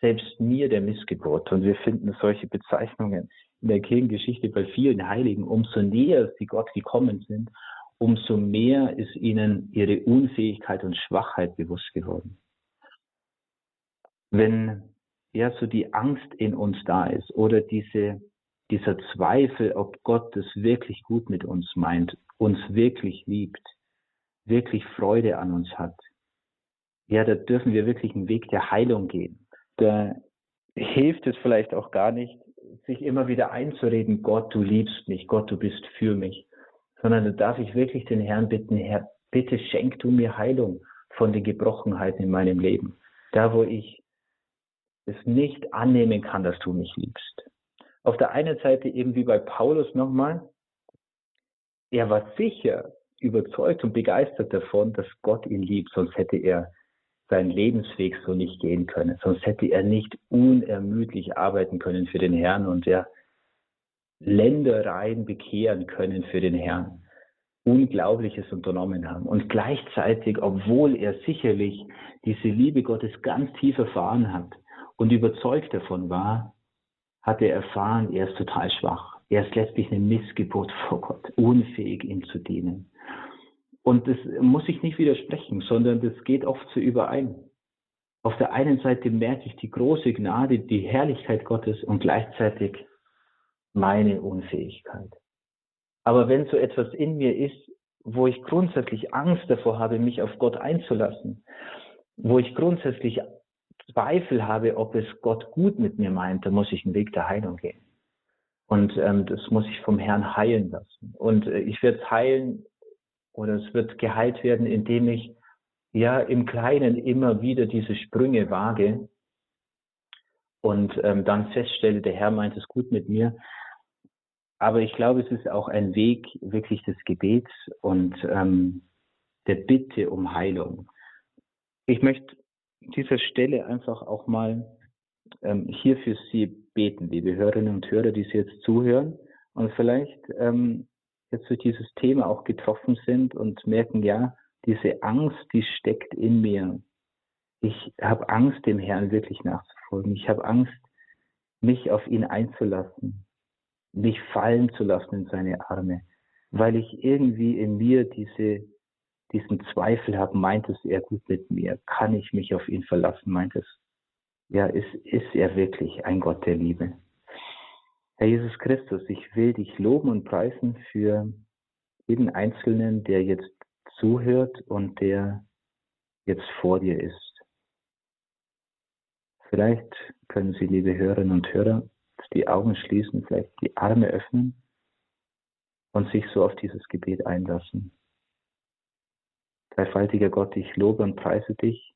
Selbst mir der Missgeburt. Und wir finden solche Bezeichnungen in der Kirchengeschichte bei vielen Heiligen. Umso näher sie Gott gekommen sind, umso mehr ist ihnen ihre Unfähigkeit und Schwachheit bewusst geworden. Wenn ja so die Angst in uns da ist oder diese, dieser Zweifel, ob Gott es wirklich gut mit uns meint uns wirklich liebt, wirklich Freude an uns hat, ja, da dürfen wir wirklich einen Weg der Heilung gehen. Da hilft es vielleicht auch gar nicht, sich immer wieder einzureden, Gott, du liebst mich, Gott, du bist für mich, sondern da darf ich wirklich den Herrn bitten, Herr, bitte schenk du mir Heilung von den Gebrochenheiten in meinem Leben. Da, wo ich es nicht annehmen kann, dass du mich liebst. Auf der einen Seite eben wie bei Paulus nochmal, er war sicher überzeugt und begeistert davon, dass Gott ihn liebt, sonst hätte er seinen Lebensweg so nicht gehen können, sonst hätte er nicht unermüdlich arbeiten können für den Herrn und er Ländereien bekehren können für den Herrn. Unglaubliches unternommen haben. Und gleichzeitig, obwohl er sicherlich diese Liebe Gottes ganz tief erfahren hat und überzeugt davon war, hat er erfahren, er ist total schwach. Er ist letztlich eine Missgeburt vor Gott, unfähig, ihm zu dienen. Und das muss ich nicht widersprechen, sondern das geht oft so überein. Auf der einen Seite merke ich die große Gnade, die Herrlichkeit Gottes und gleichzeitig meine Unfähigkeit. Aber wenn so etwas in mir ist, wo ich grundsätzlich Angst davor habe, mich auf Gott einzulassen, wo ich grundsätzlich Zweifel habe, ob es Gott gut mit mir meint, dann muss ich einen Weg der Heilung gehen. Und ähm, das muss ich vom Herrn heilen lassen. Und äh, ich werde es heilen oder es wird geheilt werden, indem ich ja im Kleinen immer wieder diese Sprünge wage und ähm, dann feststelle, der Herr meint es gut mit mir. Aber ich glaube, es ist auch ein Weg wirklich des Gebets und ähm, der Bitte um Heilung. Ich möchte dieser Stelle einfach auch mal ähm, hier für Sie beten, liebe Hörerinnen und Hörer, die Sie jetzt zuhören und vielleicht ähm, jetzt durch dieses Thema auch getroffen sind und merken, ja, diese Angst, die steckt in mir. Ich habe Angst, dem Herrn wirklich nachzufolgen. Ich habe Angst, mich auf ihn einzulassen, mich fallen zu lassen in seine Arme, weil ich irgendwie in mir diese, diesen Zweifel habe, meint es er gut mit mir? Kann ich mich auf ihn verlassen? Meint es, ja, ist, ist er wirklich ein Gott der Liebe? Herr Jesus Christus, ich will dich loben und preisen für jeden Einzelnen, der jetzt zuhört und der jetzt vor dir ist. Vielleicht können Sie, liebe Hörerinnen und Hörer, die Augen schließen, vielleicht die Arme öffnen und sich so auf dieses Gebet einlassen. Dreifaltiger Gott, ich lobe und preise dich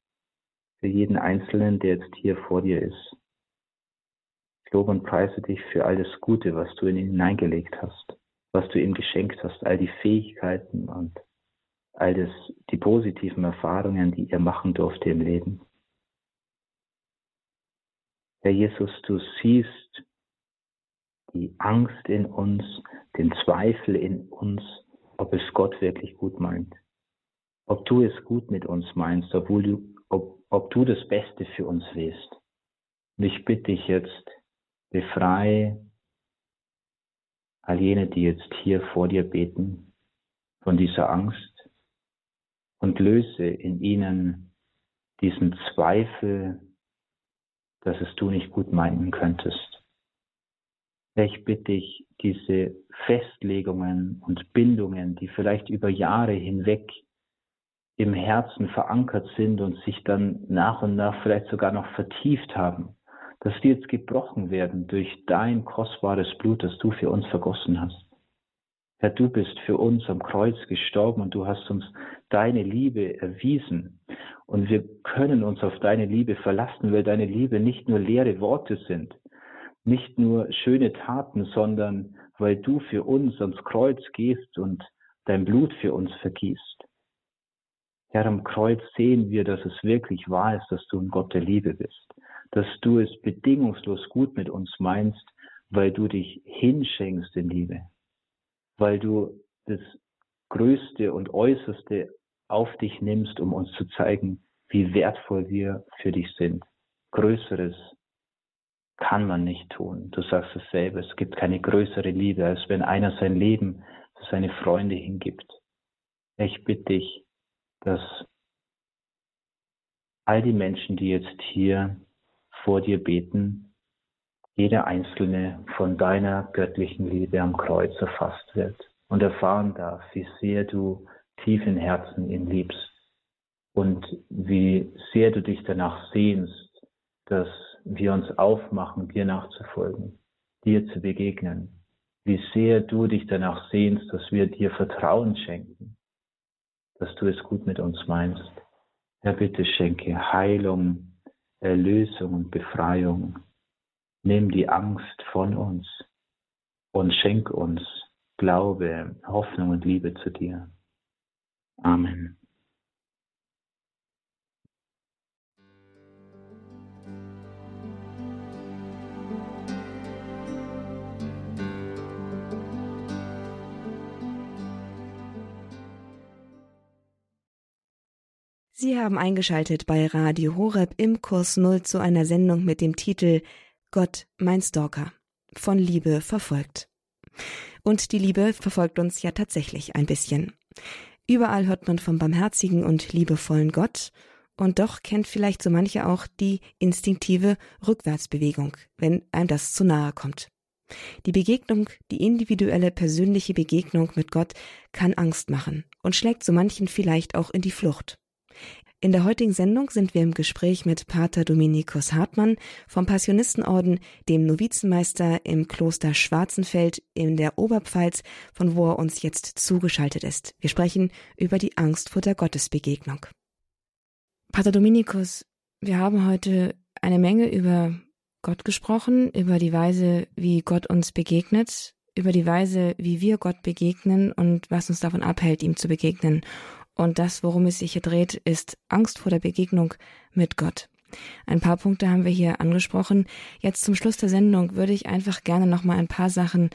für jeden Einzelnen, der jetzt hier vor dir ist. Ich lobe und preise dich für all das Gute, was du in ihn hineingelegt hast, was du ihm geschenkt hast, all die Fähigkeiten und all das, die positiven Erfahrungen, die er machen durfte im Leben. Herr Jesus, du siehst die Angst in uns, den Zweifel in uns, ob es Gott wirklich gut meint. Ob du es gut mit uns meinst, obwohl du, ob, ob du das Beste für uns willst. Und ich bitte dich jetzt, befreie all jene, die jetzt hier vor dir beten, von dieser Angst und löse in ihnen diesen Zweifel, dass es du nicht gut meinen könntest. Ich bitte dich, diese Festlegungen und Bindungen, die vielleicht über Jahre hinweg im Herzen verankert sind und sich dann nach und nach vielleicht sogar noch vertieft haben, dass die jetzt gebrochen werden durch dein kostbares Blut, das du für uns vergossen hast. Herr, du bist für uns am Kreuz gestorben und du hast uns deine Liebe erwiesen. Und wir können uns auf deine Liebe verlassen, weil deine Liebe nicht nur leere Worte sind, nicht nur schöne Taten, sondern weil du für uns ans Kreuz gehst und dein Blut für uns vergießt. Herr, am Kreuz sehen wir, dass es wirklich wahr ist, dass du ein Gott der Liebe bist, dass du es bedingungslos gut mit uns meinst, weil du dich hinschenkst in Liebe, weil du das Größte und Äußerste auf dich nimmst, um uns zu zeigen, wie wertvoll wir für dich sind. Größeres kann man nicht tun. Du sagst es selber, es gibt keine größere Liebe, als wenn einer sein Leben für seine Freunde hingibt. Ich bitte dich, dass all die Menschen, die jetzt hier vor dir beten, jeder einzelne von deiner göttlichen Liebe am Kreuz erfasst wird und erfahren darf, wie sehr du tief im Herzen ihn liebst und wie sehr du dich danach sehnst, dass wir uns aufmachen, dir nachzufolgen, dir zu begegnen, wie sehr du dich danach sehnst, dass wir dir Vertrauen schenken, dass du es gut mit uns meinst. Herr, bitte schenke Heilung, Erlösung und Befreiung. Nimm die Angst von uns und schenk uns Glaube, Hoffnung und Liebe zu dir. Amen. Sie haben eingeschaltet bei Radio Horeb im Kurs Null zu einer Sendung mit dem Titel Gott, mein Stalker, von Liebe verfolgt. Und die Liebe verfolgt uns ja tatsächlich ein bisschen. Überall hört man vom barmherzigen und liebevollen Gott, und doch kennt vielleicht so manche auch die instinktive Rückwärtsbewegung, wenn einem das zu nahe kommt. Die Begegnung, die individuelle persönliche Begegnung mit Gott kann Angst machen und schlägt so manchen vielleicht auch in die Flucht. In der heutigen Sendung sind wir im Gespräch mit Pater Dominikus Hartmann vom Passionistenorden, dem Novizenmeister im Kloster Schwarzenfeld in der Oberpfalz, von wo er uns jetzt zugeschaltet ist. Wir sprechen über die Angst vor der Gottesbegegnung. Pater Dominikus, wir haben heute eine Menge über Gott gesprochen, über die Weise, wie Gott uns begegnet, über die Weise, wie wir Gott begegnen und was uns davon abhält, ihm zu begegnen. Und das, worum es sich hier dreht, ist Angst vor der Begegnung mit Gott. Ein paar Punkte haben wir hier angesprochen. Jetzt zum Schluss der Sendung würde ich einfach gerne noch mal ein paar Sachen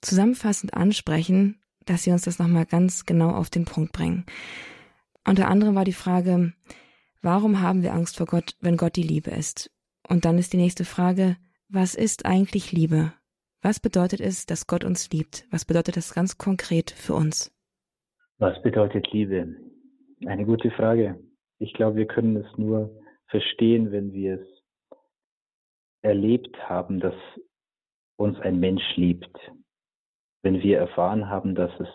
zusammenfassend ansprechen, dass Sie uns das noch mal ganz genau auf den Punkt bringen. Unter anderem war die Frage, warum haben wir Angst vor Gott, wenn Gott die Liebe ist? Und dann ist die nächste Frage, was ist eigentlich Liebe? Was bedeutet es, dass Gott uns liebt? Was bedeutet das ganz konkret für uns? Was bedeutet Liebe? Eine gute Frage. Ich glaube, wir können es nur verstehen, wenn wir es erlebt haben, dass uns ein Mensch liebt. Wenn wir erfahren haben, dass es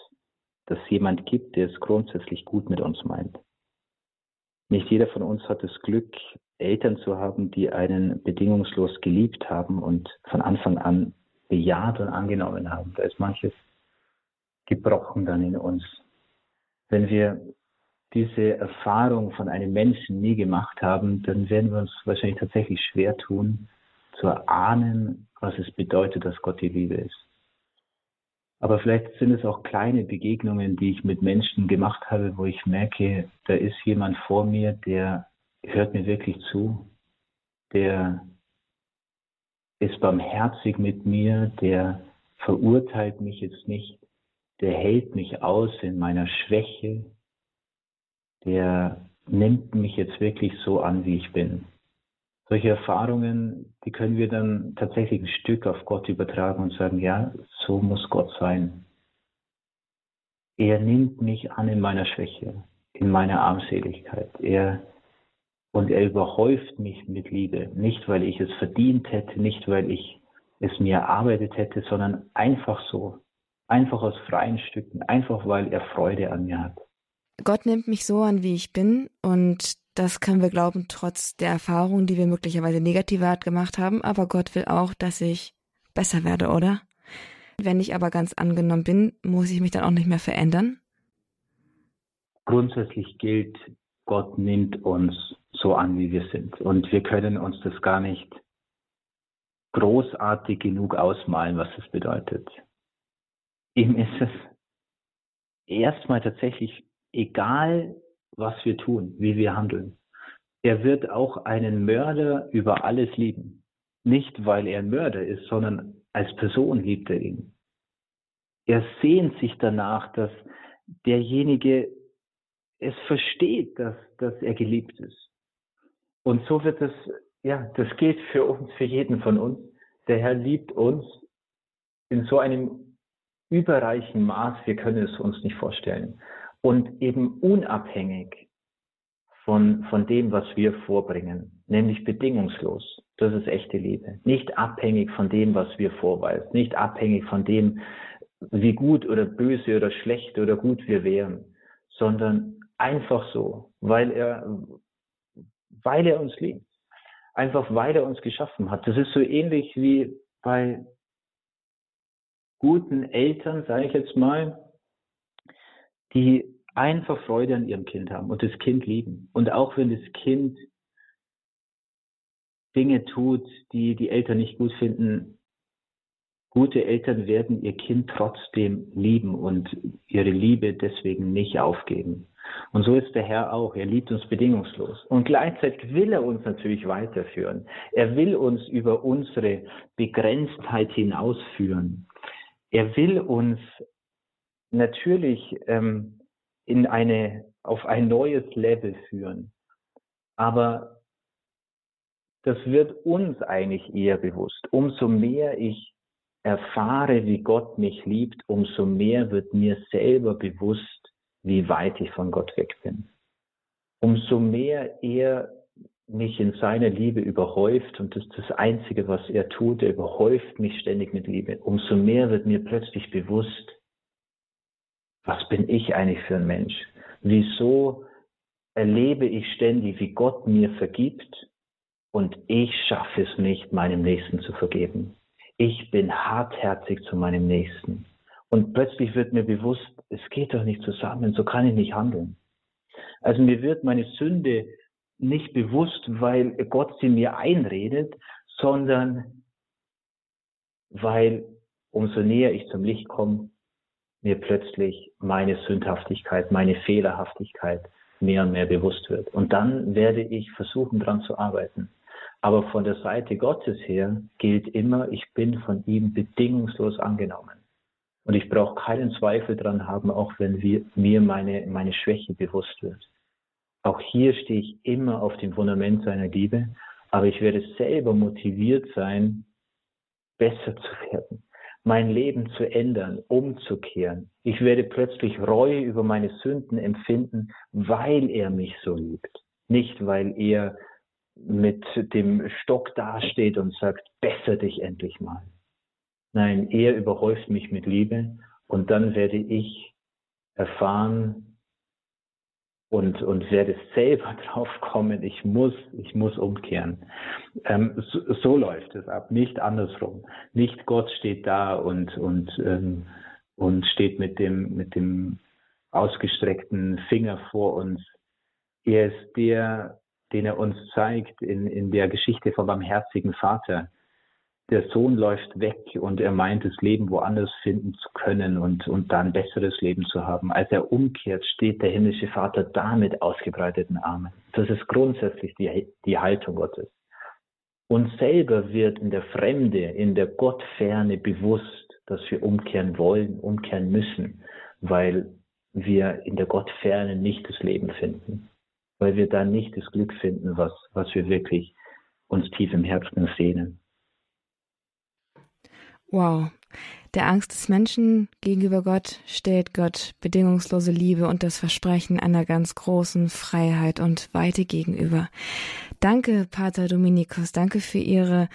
dass jemand gibt, der es grundsätzlich gut mit uns meint. Nicht jeder von uns hat das Glück, Eltern zu haben, die einen bedingungslos geliebt haben und von Anfang an bejaht und angenommen haben. Da ist manches gebrochen dann in uns. Wenn wir diese Erfahrung von einem Menschen nie gemacht haben, dann werden wir uns wahrscheinlich tatsächlich schwer tun, zu erahnen, was es bedeutet, dass Gott die Liebe ist. Aber vielleicht sind es auch kleine Begegnungen, die ich mit Menschen gemacht habe, wo ich merke, da ist jemand vor mir, der hört mir wirklich zu, der ist barmherzig mit mir, der verurteilt mich jetzt nicht, der hält mich aus in meiner Schwäche, der nimmt mich jetzt wirklich so an, wie ich bin. Solche Erfahrungen, die können wir dann tatsächlich ein Stück auf Gott übertragen und sagen, ja, so muss Gott sein. Er nimmt mich an in meiner Schwäche, in meiner Armseligkeit. Er und er überhäuft mich mit Liebe. Nicht, weil ich es verdient hätte, nicht, weil ich es mir erarbeitet hätte, sondern einfach so. Einfach aus freien Stücken. Einfach, weil er Freude an mir hat. Gott nimmt mich so an, wie ich bin. Und das können wir glauben, trotz der Erfahrungen, die wir möglicherweise negativer Art gemacht haben. Aber Gott will auch, dass ich besser werde, oder? Wenn ich aber ganz angenommen bin, muss ich mich dann auch nicht mehr verändern? Grundsätzlich gilt, Gott nimmt uns so an, wie wir sind. Und wir können uns das gar nicht großartig genug ausmalen, was es bedeutet. Ihm ist es erstmal tatsächlich egal, was wir tun, wie wir handeln. Er wird auch einen Mörder über alles lieben. Nicht, weil er ein Mörder ist, sondern als Person liebt er ihn. Er sehnt sich danach, dass derjenige es versteht, dass, dass er geliebt ist. Und so wird es, ja, das gilt für uns, für jeden von uns. Der Herr liebt uns in so einem überreichen Maß, wir können es uns nicht vorstellen. Und eben unabhängig von, von dem, was wir vorbringen, nämlich bedingungslos. Das ist echte Liebe. Nicht abhängig von dem, was wir vorweisen, nicht abhängig von dem, wie gut oder böse oder schlecht oder gut wir wären, sondern einfach so, weil er, weil er uns liebt. Einfach weil er uns geschaffen hat. Das ist so ähnlich wie bei guten Eltern, sage ich jetzt mal, die einfach Freude an ihrem Kind haben und das Kind lieben. Und auch wenn das Kind Dinge tut, die die Eltern nicht gut finden, gute Eltern werden ihr Kind trotzdem lieben und ihre Liebe deswegen nicht aufgeben. Und so ist der Herr auch. Er liebt uns bedingungslos. Und gleichzeitig will er uns natürlich weiterführen. Er will uns über unsere Begrenztheit hinausführen. Er will uns natürlich ähm, in eine, auf ein neues Level führen. Aber das wird uns eigentlich eher bewusst. Umso mehr ich erfahre, wie Gott mich liebt, umso mehr wird mir selber bewusst, wie weit ich von Gott weg bin. Umso mehr er mich in seiner Liebe überhäuft und das ist das Einzige, was er tut, er überhäuft mich ständig mit Liebe. Umso mehr wird mir plötzlich bewusst, was bin ich eigentlich für ein Mensch? Wieso erlebe ich ständig, wie Gott mir vergibt und ich schaffe es nicht, meinem Nächsten zu vergeben? Ich bin hartherzig zu meinem Nächsten. Und plötzlich wird mir bewusst, es geht doch nicht zusammen, so kann ich nicht handeln. Also mir wird meine Sünde nicht bewusst, weil Gott sie mir einredet, sondern weil umso näher ich zum Licht komme, mir plötzlich meine Sündhaftigkeit, meine Fehlerhaftigkeit mehr und mehr bewusst wird. Und dann werde ich versuchen, daran zu arbeiten. Aber von der Seite Gottes her gilt immer, ich bin von ihm bedingungslos angenommen. Und ich brauche keinen Zweifel daran haben, auch wenn wir, mir meine, meine Schwäche bewusst wird. Auch hier stehe ich immer auf dem Fundament seiner Liebe, aber ich werde selber motiviert sein, besser zu werden, mein Leben zu ändern, umzukehren. Ich werde plötzlich Reue über meine Sünden empfinden, weil er mich so liebt. Nicht, weil er mit dem Stock dasteht und sagt, besser dich endlich mal. Nein, er überhäuft mich mit Liebe und dann werde ich erfahren, und, und werde selber [LAUGHS] drauf kommen, ich muss, ich muss umkehren. Ähm, so, so, läuft es ab, nicht andersrum. Nicht Gott steht da und, und, ähm, und steht mit dem, mit dem ausgestreckten Finger vor uns. Er ist der, den er uns zeigt in, in der Geschichte vom barmherzigen Vater der Sohn läuft weg und er meint, das Leben woanders finden zu können und, und da ein besseres Leben zu haben. Als er umkehrt, steht der himmlische Vater da mit ausgebreiteten Armen. Das ist grundsätzlich die, die Haltung Gottes. Uns selber wird in der Fremde, in der Gottferne bewusst, dass wir umkehren wollen, umkehren müssen, weil wir in der Gottferne nicht das Leben finden, weil wir da nicht das Glück finden, was, was wir wirklich uns tief im Herzen sehnen. Wow. Der Angst des Menschen gegenüber Gott stellt Gott bedingungslose Liebe und das Versprechen einer ganz großen Freiheit und Weite gegenüber. Danke, Pater Dominikus. Danke für Ihre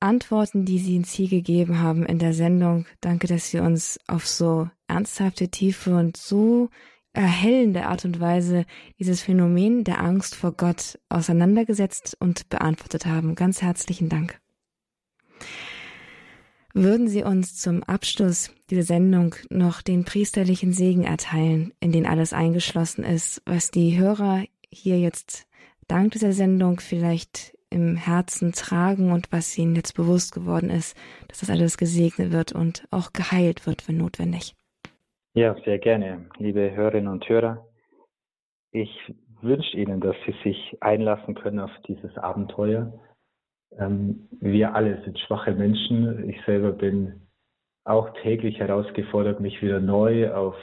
Antworten, die Sie uns hier gegeben haben in der Sendung. Danke, dass Sie uns auf so ernsthafte, tiefe und so erhellende Art und Weise dieses Phänomen der Angst vor Gott auseinandergesetzt und beantwortet haben. Ganz herzlichen Dank. Würden Sie uns zum Abschluss dieser Sendung noch den priesterlichen Segen erteilen, in den alles eingeschlossen ist, was die Hörer hier jetzt dank dieser Sendung vielleicht im Herzen tragen und was ihnen jetzt bewusst geworden ist, dass das alles gesegnet wird und auch geheilt wird, wenn notwendig. Ja, sehr gerne, liebe Hörerinnen und Hörer. Ich wünsche Ihnen, dass Sie sich einlassen können auf dieses Abenteuer ähm, wir alle sind schwache Menschen. Ich selber bin auch täglich herausgefordert, mich wieder neu auf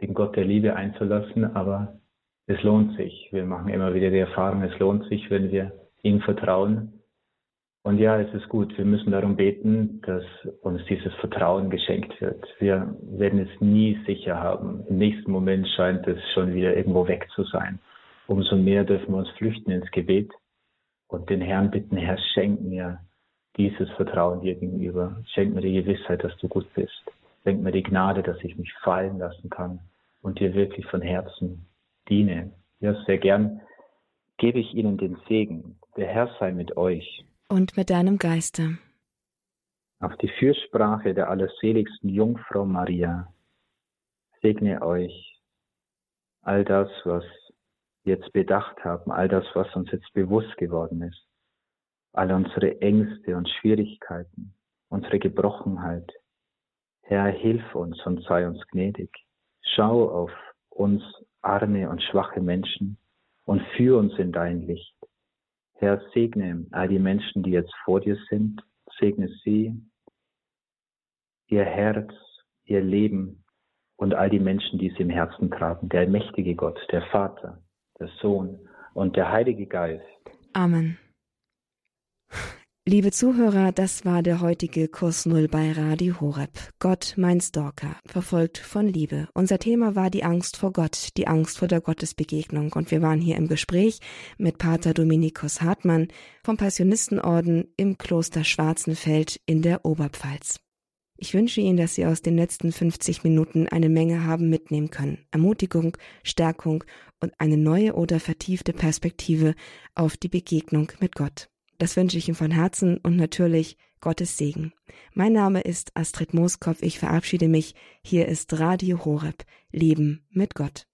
den Gott der Liebe einzulassen, aber es lohnt sich. Wir machen immer wieder die Erfahrung, es lohnt sich, wenn wir ihm vertrauen. Und ja, es ist gut. Wir müssen darum beten, dass uns dieses Vertrauen geschenkt wird. Wir werden es nie sicher haben. Im nächsten Moment scheint es schon wieder irgendwo weg zu sein. Umso mehr dürfen wir uns flüchten ins Gebet und den Herrn bitten, Herr, schenk mir dieses Vertrauen dir gegenüber. Schenk mir die Gewissheit, dass du gut bist. Schenk mir die Gnade, dass ich mich fallen lassen kann und dir wirklich von Herzen diene. Ja, sehr gern gebe ich Ihnen den Segen. Der Herr sei mit euch. Und mit deinem Geiste. Auf die Fürsprache der allerseligsten Jungfrau Maria segne euch all das, was jetzt bedacht haben, all das, was uns jetzt bewusst geworden ist, all unsere Ängste und Schwierigkeiten, unsere Gebrochenheit. Herr, hilf uns und sei uns gnädig. Schau auf uns arme und schwache Menschen und führ uns in dein Licht. Herr, segne all die Menschen, die jetzt vor dir sind, segne sie, ihr Herz, ihr Leben und all die Menschen, die sie im Herzen tragen. Der mächtige Gott, der Vater, der Sohn und der Heilige Geist. Amen. Liebe Zuhörer, das war der heutige Kurs Null bei Radio Horeb. Gott, mein Stalker, verfolgt von Liebe. Unser Thema war die Angst vor Gott, die Angst vor der Gottesbegegnung. Und wir waren hier im Gespräch mit Pater Dominikus Hartmann vom Passionistenorden im Kloster Schwarzenfeld in der Oberpfalz. Ich wünsche Ihnen, dass Sie aus den letzten 50 Minuten eine Menge haben mitnehmen können. Ermutigung, Stärkung und eine neue oder vertiefte Perspektive auf die Begegnung mit Gott. Das wünsche ich ihm von Herzen und natürlich Gottes Segen. Mein Name ist Astrid Mooskopf. Ich verabschiede mich. Hier ist Radio Horeb. Leben mit Gott.